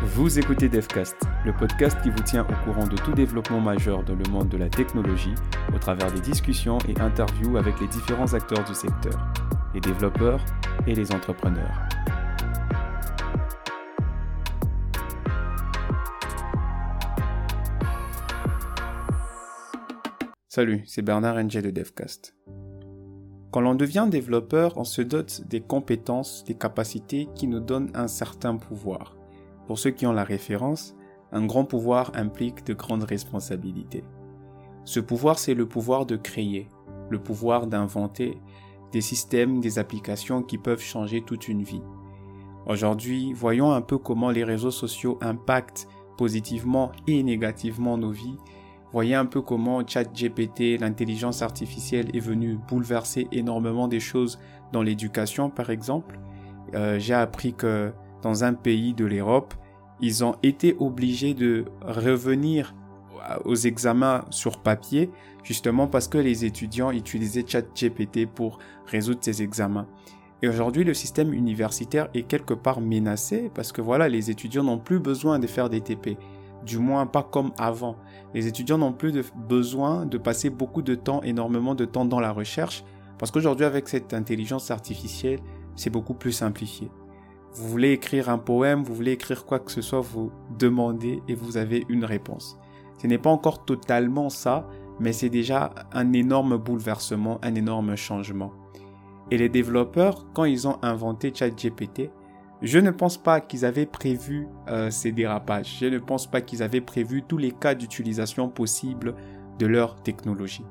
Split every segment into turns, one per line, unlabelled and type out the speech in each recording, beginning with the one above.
Vous écoutez DevCast, le podcast qui vous tient au courant de tout développement majeur dans le monde de la technologie au travers des discussions et interviews avec les différents acteurs du secteur, les développeurs et les entrepreneurs. Salut, c'est Bernard NG de DevCast. Quand l'on devient développeur, on se dote des compétences, des capacités qui nous donnent un certain pouvoir. Pour ceux qui ont la référence, un grand pouvoir implique de grandes responsabilités. Ce pouvoir, c'est le pouvoir de créer, le pouvoir d'inventer des systèmes, des applications qui peuvent changer toute une vie. Aujourd'hui, voyons un peu comment les réseaux sociaux impactent positivement et négativement nos vies. Voyez un peu comment ChatGPT, l'intelligence artificielle, est venue bouleverser énormément des choses dans l'éducation, par exemple. Euh, j'ai appris que dans un pays de l'Europe, ils ont été obligés de revenir aux examens sur papier, justement parce que les étudiants utilisaient ChatGPT pour résoudre ces examens. Et aujourd'hui, le système universitaire est quelque part menacé parce que voilà, les étudiants n'ont plus besoin de faire des TP. Du moins, pas comme avant. Les étudiants n'ont plus besoin de passer beaucoup de temps, énormément de temps dans la recherche, parce qu'aujourd'hui, avec cette intelligence artificielle, c'est beaucoup plus simplifié. Vous voulez écrire un poème, vous voulez écrire quoi que ce soit, vous demandez et vous avez une réponse. Ce n'est pas encore totalement ça, mais c'est déjà un énorme bouleversement, un énorme changement. Et les développeurs, quand ils ont inventé ChatGPT, je ne pense pas qu'ils avaient prévu euh, ces dérapages. Je ne pense pas qu'ils avaient prévu tous les cas d'utilisation possibles de leur technologie.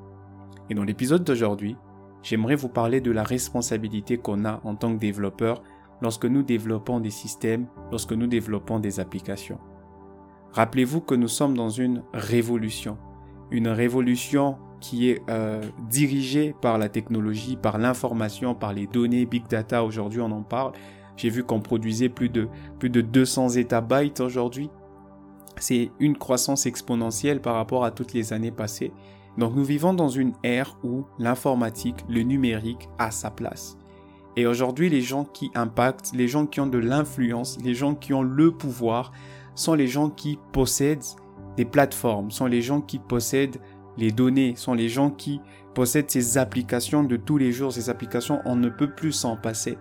Et dans l'épisode d'aujourd'hui, j'aimerais vous parler de la responsabilité qu'on a en tant que développeur lorsque nous développons des systèmes, lorsque nous développons des applications. Rappelez-vous que nous sommes dans une révolution, une révolution qui est euh, dirigée par la technologie, par l'information, par les données, big data, aujourd'hui on en parle. J'ai vu qu'on produisait plus de, plus de 200 étabytes aujourd'hui. C'est une croissance exponentielle par rapport à toutes les années passées. Donc nous vivons dans une ère où l'informatique, le numérique a sa place. Et aujourd'hui, les gens qui impactent, les gens qui ont de l'influence, les gens qui ont le pouvoir, sont les gens qui possèdent des plateformes, sont les gens qui possèdent les données, sont les gens qui possèdent ces applications de tous les jours. Ces applications, on ne peut plus s'en passer.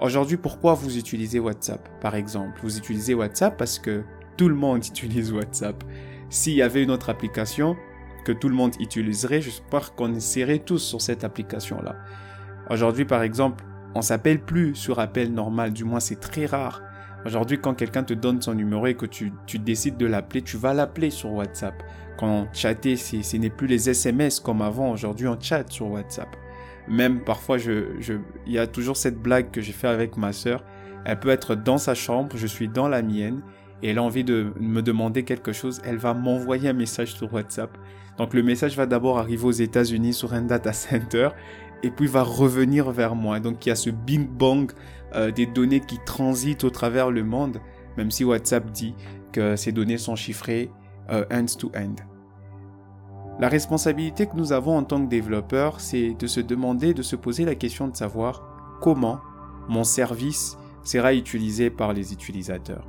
Aujourd'hui, pourquoi vous utilisez WhatsApp, par exemple? Vous utilisez WhatsApp parce que tout le monde utilise WhatsApp. S'il y avait une autre application que tout le monde utiliserait, j'espère qu'on serait tous sur cette application-là. Aujourd'hui, par exemple, on s'appelle plus sur appel normal, du moins c'est très rare. Aujourd'hui, quand quelqu'un te donne son numéro et que tu, décides de l'appeler, tu vas l'appeler sur WhatsApp. Quand chatter, ce n'est plus les SMS comme avant. Aujourd'hui, on chatte sur WhatsApp. Même parfois, je, il y a toujours cette blague que j'ai fait avec ma sœur. Elle peut être dans sa chambre, je suis dans la mienne, et elle a envie de me demander quelque chose. Elle va m'envoyer un message sur WhatsApp. Donc le message va d'abord arriver aux États-Unis sur un data center et puis va revenir vers moi. Donc il y a ce bing bang euh, des données qui transitent au travers le monde, même si WhatsApp dit que ces données sont chiffrées euh, end-to-end. La responsabilité que nous avons en tant que développeurs, c'est de se demander, de se poser la question de savoir comment mon service sera utilisé par les utilisateurs.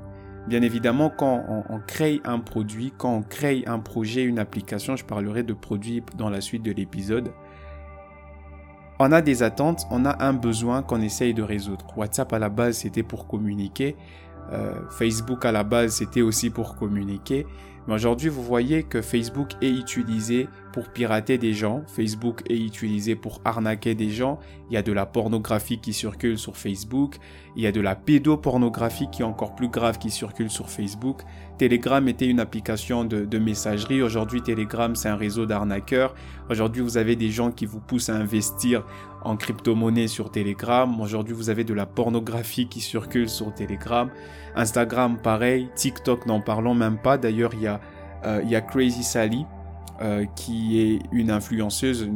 Bien évidemment, quand on, on, crée un produit, quand on crée un projet, une application, je parlerai de produit dans la suite de l'épisode, on a des attentes, on a un besoin qu'on essaye de résoudre. WhatsApp à la base c'était pour communiquer, euh, Facebook à la base c'était aussi pour communiquer. Mais aujourd'hui vous voyez que Facebook est utilisé pour pirater des gens, Facebook est utilisé pour arnaquer des gens, il y a de la pornographie qui circule sur Facebook, il y a de la pédopornographie qui est encore plus grave qui circule sur Facebook. Telegram était une application de, messagerie, aujourd'hui Telegram c'est un réseau d'arnaqueurs, aujourd'hui vous avez des gens qui vous poussent à investir en crypto-monnaie sur Telegram, aujourd'hui vous avez de la pornographie qui circule sur Telegram, Instagram pareil, TikTok n'en parlons même pas, d'ailleurs il y a, euh, il y a Crazy Sally, euh, qui est une influenceuse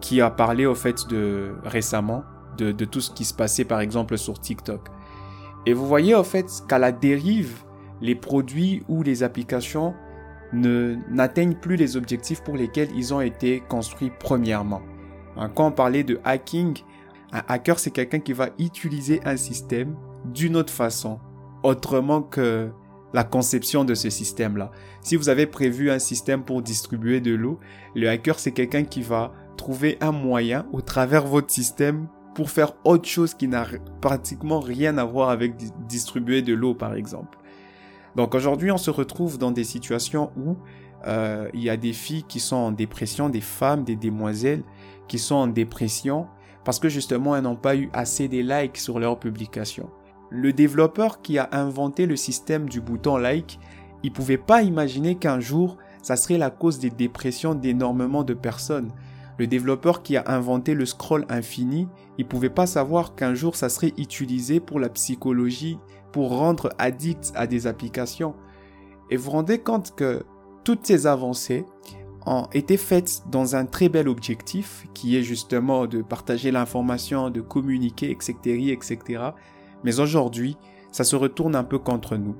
qui a parlé au fait de récemment de, tout ce qui se passait par exemple sur TikTok. Et vous voyez au fait qu'à la dérive, les produits ou les applications ne n'atteignent plus les objectifs pour lesquels ils ont été construits premièrement. Hein, quand on parlait de hacking, un hacker c'est quelqu'un qui va utiliser un système d'une autre façon, autrement que la conception de ce système-là. Si vous avez prévu un système pour distribuer de l'eau, le hacker, c'est quelqu'un qui va trouver un moyen au travers votre système pour faire autre chose qui n'a pratiquement rien à voir avec distribuer de l'eau, par exemple. Donc aujourd'hui, on se retrouve dans des situations où euh, il y a des filles qui sont en dépression, des femmes, des demoiselles qui sont en dépression parce que justement elles n'ont pas eu assez de likes sur leurs publications. Le développeur qui a inventé le système du bouton like, il pouvait pas imaginer qu'un jour ça serait la cause des dépressions d'énormément de personnes. Le développeur qui a inventé le scroll infini, il pouvait pas savoir qu'un jour ça serait utilisé pour la psychologie, pour rendre addict à des applications. Et vous vous rendez compte que toutes ces avancées ont été faites dans un très bel objectif qui est justement de partager l'information, de communiquer, etc., etc. Mais aujourd'hui, ça se retourne un peu contre nous.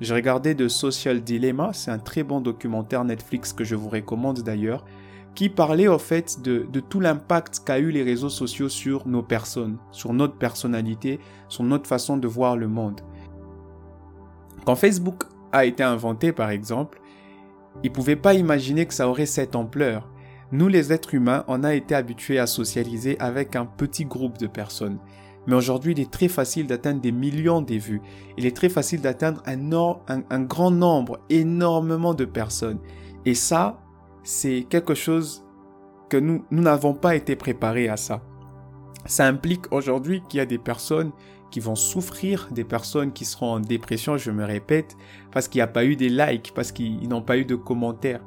J'ai regardé The Social Dilemma, c'est un très bon documentaire Netflix que je vous recommande d'ailleurs, qui parlait au fait de, de tout l'impact qu'a eu les réseaux sociaux sur nos personnes, sur notre personnalité, sur notre façon de voir le monde. Quand Facebook a été inventé par exemple, ils ne pouvaient pas imaginer que ça aurait cette ampleur. Nous les êtres humains, on a été habitués à socialiser avec un petit groupe de personnes. Mais aujourd'hui, il est très facile d'atteindre des millions de vues. Il est très facile d'atteindre un, grand nombre, énormément de personnes. Et ça, c'est quelque chose que nous n'avons pas été préparés à ça. Ça implique aujourd'hui qu'il y a des personnes qui vont souffrir, des personnes qui seront en dépression, je me répète, parce qu'il n'y a pas eu des likes, parce qu'ils n'ont pas eu de commentaires.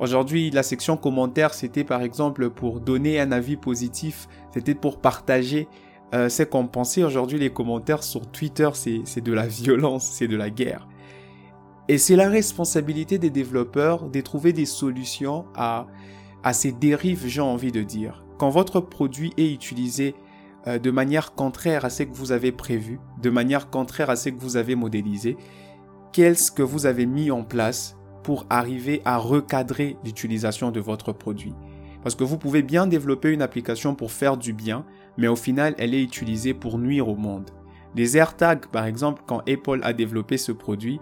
Aujourd'hui, la section commentaires, c'était par exemple pour donner un avis positif, c'était pour partager euh, ce qu'on pensait. Aujourd'hui, les commentaires sur Twitter, c'est de la violence, c'est de la guerre. Et c'est la responsabilité des développeurs de trouver des solutions à, à ces dérives, j'ai envie de dire. Quand votre produit est utilisé euh, de manière contraire à ce que vous avez prévu, de manière contraire à ce que vous avez modélisé, qu'est-ce que vous avez mis en place pour arriver à recadrer l'utilisation de votre produit? Parce que vous pouvez bien développer une application pour faire du bien, mais au final, elle est utilisée pour nuire au monde. Les AirTags, par exemple, quand Apple a développé ce produit,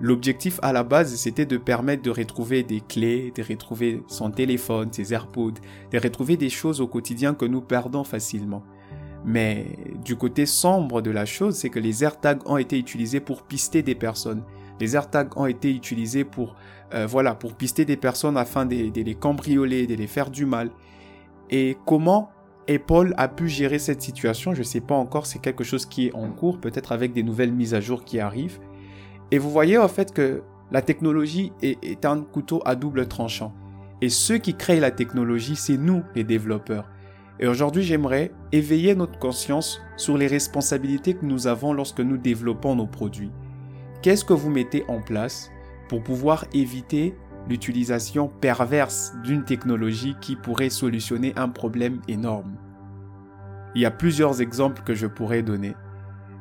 l'objectif à la base, c'était de permettre de retrouver des clés, de retrouver son téléphone, ses AirPods, de retrouver des choses au quotidien que nous perdons facilement. Mais du côté sombre de la chose, c'est que les AirTags ont été utilisés pour pister des personnes. Les AirTags ont été utilisés pour, euh, voilà, pour pister des personnes afin de, les cambrioler, de les faire du mal. Et comment Apple a pu gérer cette situation, je ne sais pas encore, c'est quelque chose qui est en cours, peut-être avec des nouvelles mises à jour qui arrivent. Et vous voyez en fait que la technologie est, est un couteau à double tranchant. Et ceux qui créent la technologie, c'est nous, les développeurs. Et aujourd'hui, j'aimerais éveiller notre conscience sur les responsabilités que nous avons lorsque nous développons nos produits. Qu'est-ce que vous mettez en place pour pouvoir éviter l'utilisation perverse d'une technologie qui pourrait solutionner un problème énorme? Il y a plusieurs exemples que je pourrais donner.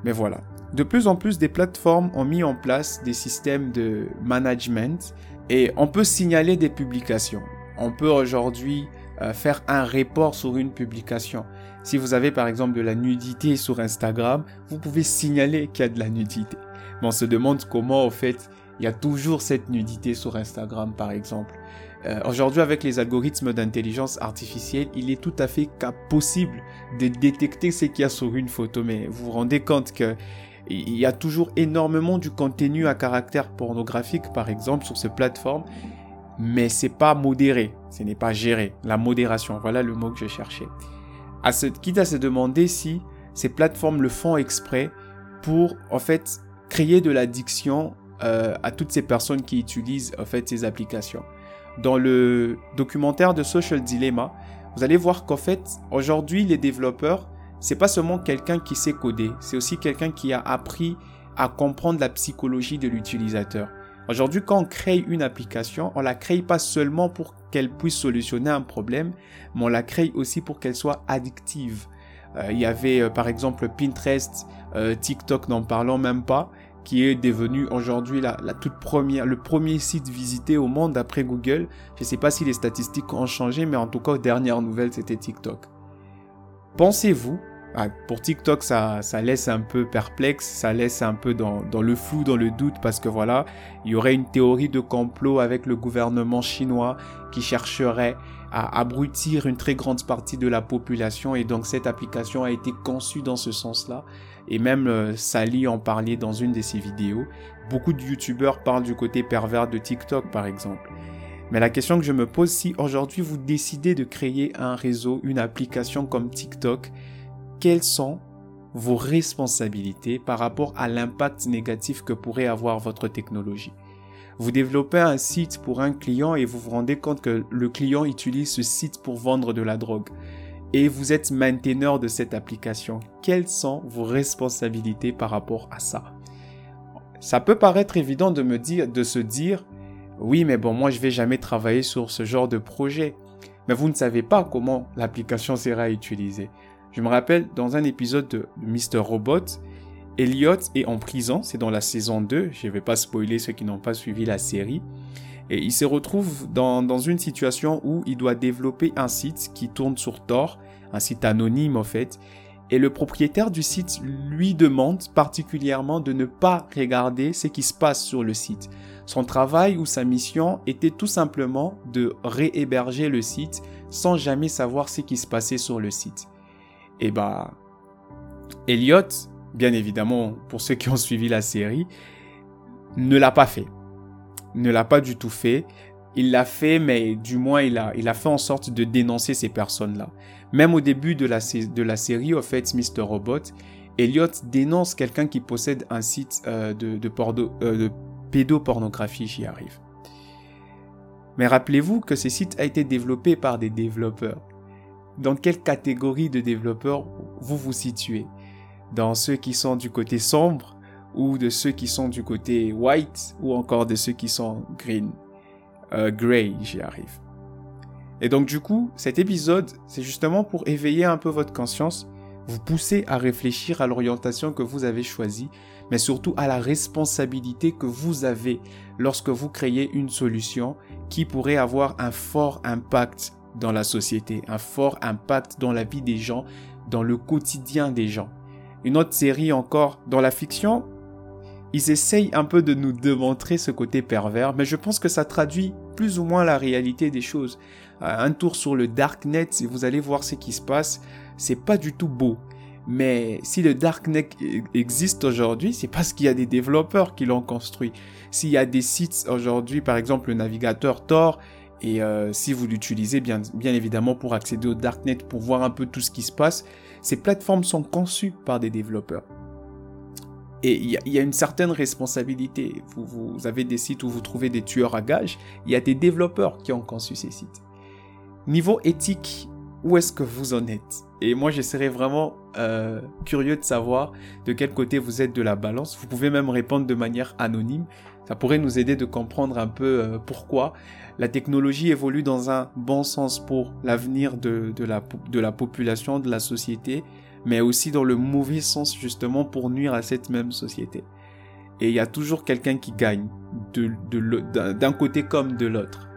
Mais voilà. De plus en plus, des plateformes ont mis en place des systèmes de management et on peut signaler des publications. On peut aujourd'hui euh, faire un report sur une publication. Si vous avez par exemple de la nudité sur Instagram, vous pouvez signaler qu'il y a de la nudité. On se demande comment, au fait, il y a toujours cette nudité sur Instagram, par exemple. Euh, aujourd'hui, avec les algorithmes d'intelligence artificielle, il est tout à fait possible de détecter ce qu'il y a sur une photo. Mais vous vous rendez compte que il y a toujours énormément du contenu à caractère pornographique, par exemple, sur ces plateformes mais c'est pas modéré, ce n'est pas géré. La modération, voilà le mot que je cherchais. Quitte à se demander si ces plateformes le font exprès pour en fait créer de l'addiction euh, à toutes ces personnes qui utilisent en fait ces applications. Dans le documentaire de Social Dilemma, vous allez voir qu'en fait aujourd'hui les développeurs c'est pas seulement quelqu'un qui sait coder, c'est aussi quelqu'un qui a appris à comprendre la psychologie de l'utilisateur. Aujourd'hui, quand on crée une application, on la crée pas seulement pour qu'elle puisse solutionner un problème, mais on la crée aussi pour qu'elle soit addictive. Euh, il y avait euh, par exemple Pinterest, TikTok, n'en parlons même pas, qui est devenu aujourd'hui la, toute première, le premier site visité au monde après Google. Je ne sais pas si les statistiques ont changé, mais en tout cas, aux dernières nouvelles, c'était TikTok. Pensez-vous Ah, pour TikTok, ça, laisse un peu perplexe, ça laisse un peu dans, le flou, dans le doute, parce que voilà, il y aurait une théorie de complot avec le gouvernement chinois qui chercherait à abrutir une très grande partie de la population, et donc cette application a été conçue dans ce sens-là. Et même euh, Sally en parlait dans une de ses vidéos. Beaucoup de youtubeurs parlent du côté pervers de TikTok, par exemple. Mais la question que je me pose, si aujourd'hui vous décidez de créer un réseau, une application comme TikTok, quelles sont vos responsabilités par rapport à l'impact négatif que pourrait avoir votre technologie? Vous développez un site pour un client et vous vous rendez compte que le client utilise ce site pour vendre de la drogue et vous êtes mainteneur de cette application. Quelles sont vos responsabilités par rapport à ça? Ça peut paraître évident de me dire, de se dire, oui, mais bon, moi, je vais jamais travailler sur ce genre de projet. Mais vous ne savez pas comment l'application sera utilisée. Je me rappelle, dans un épisode de Mr. Robot, Elliot est en prison, c'est dans la saison 2, je ne vais pas spoiler ceux qui n'ont pas suivi la série, et il se retrouve dans, dans, une situation où il doit développer un site qui tourne sur Tor, un site anonyme en fait, et le propriétaire du site lui demande particulièrement de ne pas regarder ce qui se passe sur le site. Son travail ou sa mission était tout simplement de réhéberger le site sans jamais savoir ce qui se passait sur le site. Et bah, Elliot, bien évidemment, pour ceux qui ont suivi la série, ne l'a pas fait. Ne l'a pas du tout fait. Il l'a fait, mais du moins, il a, il a fait en sorte de dénoncer ces personnes-là. Même au début de la, de la série, au fait, Mr. Robot, Elliot dénonce quelqu'un qui possède un site euh, de, euh, de pédopornographie, j'y arrive. Mais rappelez-vous que ce site a été développé par des développeurs. Dans quelle catégorie de développeurs vous vous situez? Dans ceux qui sont du côté sombre ou de ceux qui sont du côté white ou encore de ceux qui sont green euh, Gray, j'y arrive. Et donc du coup, cet épisode, c'est justement pour éveiller un peu votre conscience, vous pousser à réfléchir à l'orientation que vous avez choisie mais surtout à la responsabilité que vous avez lorsque vous créez une solution qui pourrait avoir un fort impact dans la société, un fort impact dans la vie des gens, dans le quotidien des gens. Une autre série encore dans la fiction, ils essayent un peu de nous démontrer ce côté pervers, mais je pense que ça traduit plus ou moins la réalité des choses. Euh, un tour sur le darknet, si vous allez voir ce qui se passe, c'est pas du tout beau. Mais si le Darknet existe aujourd'hui, c'est parce qu'il y a des développeurs qui l'ont construit. S'il y a des sites aujourd'hui, par exemple le navigateur Tor, et euh, si vous l'utilisez bien évidemment pour accéder au Darknet, pour voir un peu tout ce qui se passe, ces plateformes sont conçues par des développeurs. Et il y, a une certaine responsabilité. Vous, avez des sites où vous trouvez des tueurs à gages. Il y a des développeurs qui ont conçu ces sites. Niveau éthique, où est-ce que vous en êtes? Et moi, je serais vraiment euh, curieux de savoir de quel côté vous êtes de la balance. Vous pouvez même répondre de manière anonyme. Ça pourrait nous aider de comprendre un peu euh, pourquoi la technologie évolue dans un bon sens pour l'avenir de, de, la, de la population, de la société, mais aussi dans le mauvais sens justement pour nuire à cette même société. Et il y a toujours quelqu'un qui gagne, d'un côté comme de l'autre.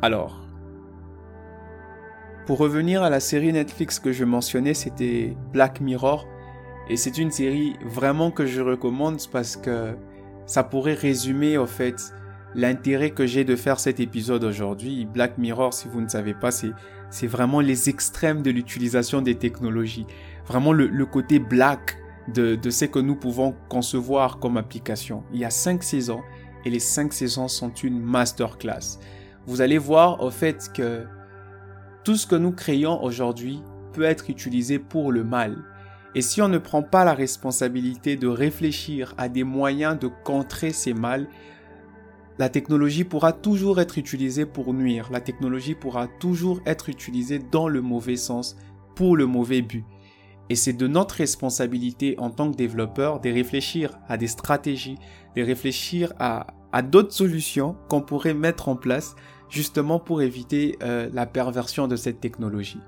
Alors, pour revenir à la série Netflix que je mentionnais, c'était Black Mirror. Et c'est une série vraiment que je recommande parce que ça pourrait résumer au fait l'intérêt que j'ai de faire cet épisode aujourd'hui. Black Mirror, si vous ne savez pas, c'est, c'est vraiment les extrêmes de l'utilisation des technologies. Vraiment le, côté black de, de ce que nous pouvons concevoir comme application. Il y a cinq saisons et les cinq saisons sont une masterclass. Vous allez voir au fait que tout ce que nous créons aujourd'hui peut être utilisé pour le mal. Et si on ne prend pas la responsabilité de réfléchir à des moyens de contrer ces mal, la technologie pourra toujours être utilisée pour nuire. La technologie pourra toujours être utilisée dans le mauvais sens, pour le mauvais but. Et c'est de notre responsabilité en tant que développeur de réfléchir à des stratégies, de réfléchir à, d'autres solutions qu'on pourrait mettre en place justement pour éviter euh, la perversion de cette technologie.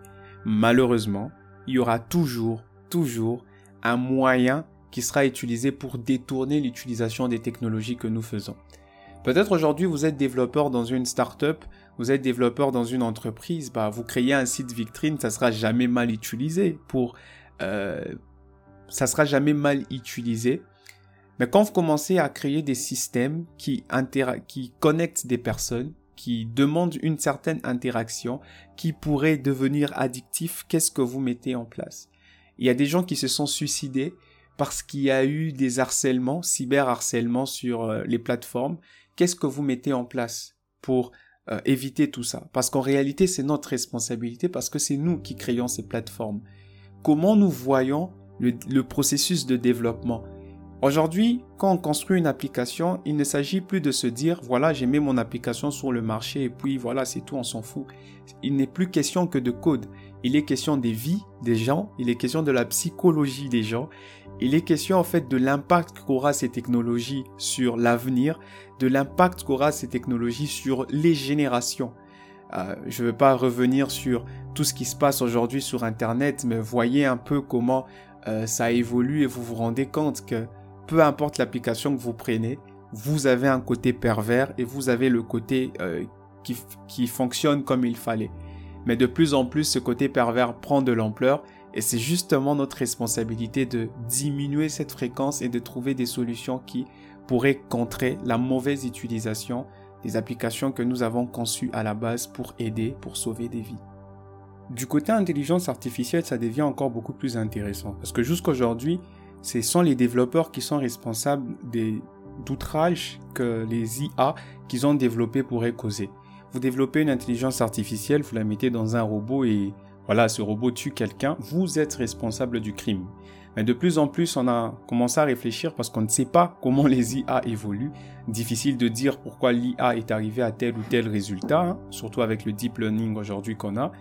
Malheureusement, il y aura toujours, toujours un moyen qui sera utilisé pour détourner l'utilisation des technologies que nous faisons. Peut-être aujourd'hui vous êtes développeur dans une startup, vous êtes développeur dans une entreprise, bah, vous créez un site vitrine, ça sera jamais mal utilisé pour, euh, ça sera jamais mal utilisé. Mais quand vous commencez à créer des systèmes qui, qui connectent des personnes, qui demandent une certaine interaction, qui pourraient devenir addictifs, qu'est-ce que vous mettez en place? Il y a des gens qui se sont suicidés parce qu'il y a eu des harcèlements, cyberharcèlements sur euh, les plateformes. Qu'est-ce que vous mettez en place pour euh, éviter tout ça? Parce qu'en réalité, c'est notre responsabilité parce que c'est nous qui créons ces plateformes. Comment nous voyons le processus de développement? Aujourd'hui, quand on construit une application, il ne s'agit plus de se dire, voilà, j'ai mis mon application sur le marché et puis voilà, c'est tout, on s'en fout. Il n'est plus question que de code. Il est question des vies des gens, il est question de la psychologie des gens, il est question en fait de l'impact qu'aura ces technologies sur l'avenir, de l'impact qu'aura ces technologies sur les générations. Euh, je ne veux pas revenir sur tout ce qui se passe aujourd'hui sur Internet, mais voyez un peu comment euh, ça évolue et vous vous rendez compte que peu importe l'application que vous prenez, vous avez un côté pervers et vous avez le côté euh, qui, qui fonctionne comme il fallait. Mais de plus en plus, ce côté pervers prend de l'ampleur et c'est justement notre responsabilité de diminuer cette fréquence et de trouver des solutions qui pourraient contrer la mauvaise utilisation des applications que nous avons conçues à la base pour aider, pour sauver des vies. Du côté intelligence artificielle, ça devient encore beaucoup plus intéressant parce que jusqu'aujourd'hui, ce sont les développeurs qui sont responsables des d'outrages que les IA qu'ils ont développés pourraient causer. Vous développez une intelligence artificielle, vous la mettez dans un robot et voilà, ce robot tue quelqu'un, vous êtes responsable du crime. Mais de plus en plus, on a commencé à réfléchir parce qu'on ne sait pas comment les IA évoluent. Difficile de dire pourquoi l'IA est arrivée à tel ou tel résultat, hein, surtout avec le deep learning aujourd'hui qu'on a.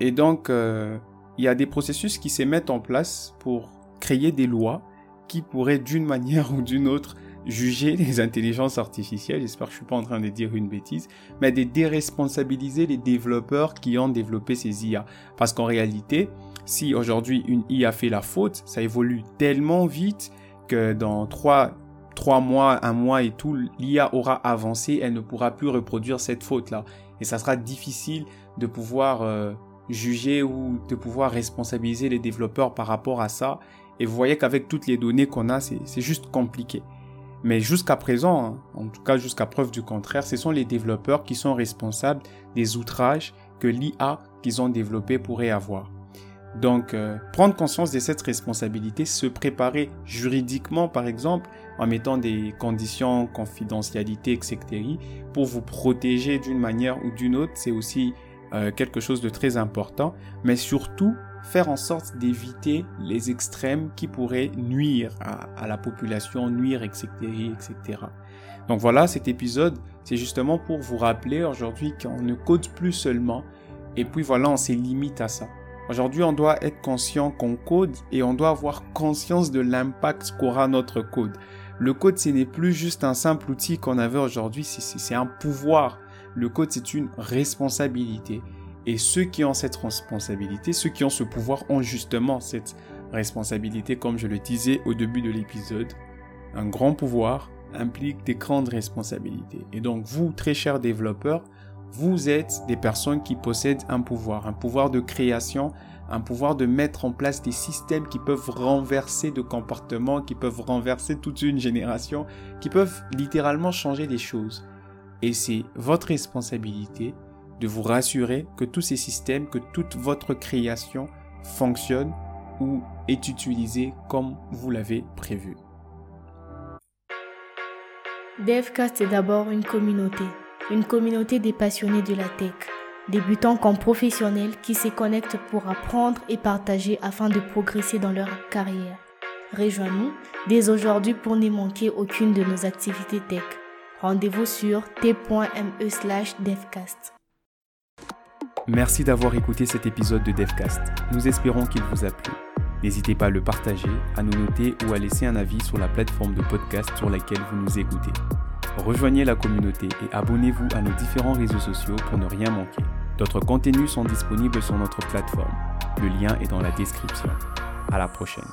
Et donc, euh, il y a des processus qui se mettent en place pour créer des lois qui pourraient d'une manière ou d'une autre juger les intelligences artificielles, j'espère que je suis pas en train de dire une bêtise, mais de déresponsabiliser les développeurs qui ont développé ces IA. Parce qu'en réalité, si aujourd'hui une IA fait la faute, ça évolue tellement vite que dans trois, trois mois, un mois et tout, l'IA aura avancé, elle ne pourra plus reproduire cette faute-là. Et ça sera difficile de pouvoir euh, juger ou de pouvoir responsabiliser les développeurs par rapport à ça. Et vous voyez qu'avec toutes les données qu'on a, c'est juste compliqué. Mais jusqu'à présent, hein, en tout cas jusqu'à preuve du contraire, ce sont les développeurs qui sont responsables des outrages que l'IA qu'ils ont développé pourrait avoir. Donc, euh, prendre conscience de cette responsabilité, se préparer juridiquement, par exemple, en mettant des conditions confidentialité, etc., pour vous protéger d'une manière ou d'une autre, c'est aussi euh, quelque chose de très important. Mais surtout, faire en sorte d'éviter les extrêmes qui pourraient nuire à, la population, nuire, etc., etc. Donc voilà, cet épisode, c'est justement pour vous rappeler aujourd'hui qu'on ne code plus seulement, et puis voilà, on s'est limite à ça. Aujourd'hui, on doit être conscient qu'on code et on doit avoir conscience de l'impact qu'aura notre code. Le code, ce n'est plus juste un simple outil qu'on avait aujourd'hui, c'est un pouvoir. Le code, c'est une responsabilité. Et ceux qui ont cette responsabilité, ceux qui ont ce pouvoir ont justement cette responsabilité, comme je le disais au début de l'épisode. Un grand pouvoir implique des grandes responsabilités. Et donc vous, très chers développeurs, vous êtes des personnes qui possèdent un pouvoir, un pouvoir de création, un pouvoir de mettre en place des systèmes qui peuvent renverser de comportements, qui peuvent renverser toute une génération, qui peuvent littéralement changer les choses. Et c'est votre responsabilité de vous rassurer que tous ces systèmes, que toute votre création fonctionne ou est utilisée comme vous l'avez prévu.
DevCast est d'abord une communauté, une communauté des passionnés de la tech, débutants comme professionnels qui se connectent pour apprendre et partager afin de progresser dans leur carrière. Rejoins-nous dès aujourd'hui pour ne manquer aucune de nos activités tech. Rendez-vous sur t.me slash devcast.
Merci d'avoir écouté cet épisode de DevCast. Nous espérons qu'il vous a plu. N'hésitez pas à le partager, à nous noter ou à laisser un avis sur la plateforme de podcast sur laquelle vous nous écoutez. Rejoignez la communauté et abonnez-vous à nos différents réseaux sociaux pour ne rien manquer. D'autres contenus sont disponibles sur notre plateforme. Le lien est dans la description. À la prochaine.